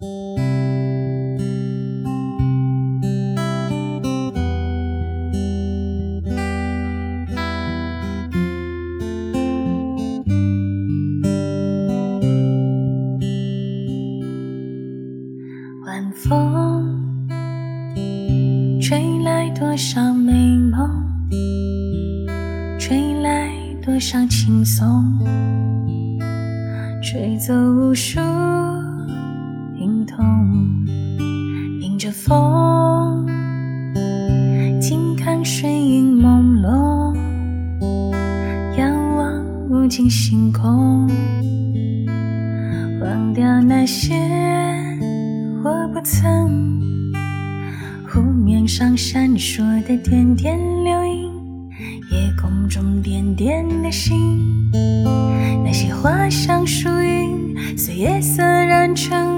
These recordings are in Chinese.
晚风吹来多少美梦，吹来多少轻松，吹走无数痛，迎着风，静看水影朦胧，仰望无尽星空，忘掉那些。我不曾，湖面上闪烁的点点流萤，夜空中点点的星，那些花香树影，随夜色染成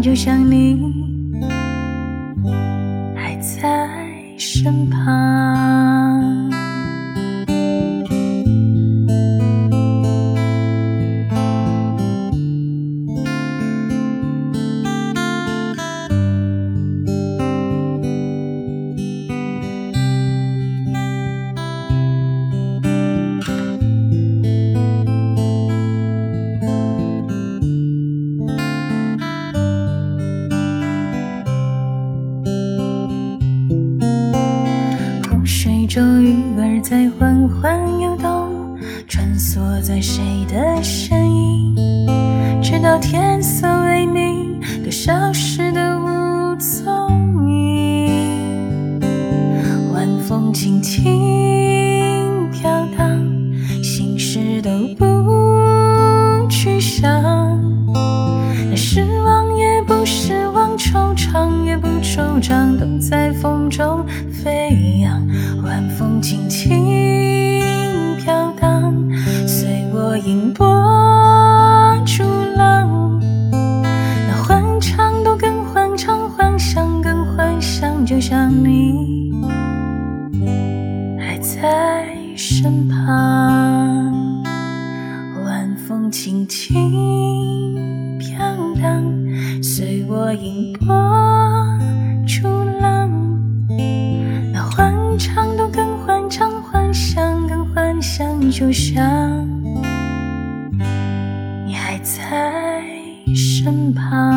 就像你还在身旁。有鱼儿在缓缓游动，穿梭在谁的身影？直到天色微明，都消失得无踪影。晚风轻轻飘荡，心事都不去想。那失望也不失望，惆怅也不惆怅，都在风中飞扬。身旁晚风轻轻飘荡随我迎波逐浪。那欢畅都更欢畅幻想更幻想就像你还在身旁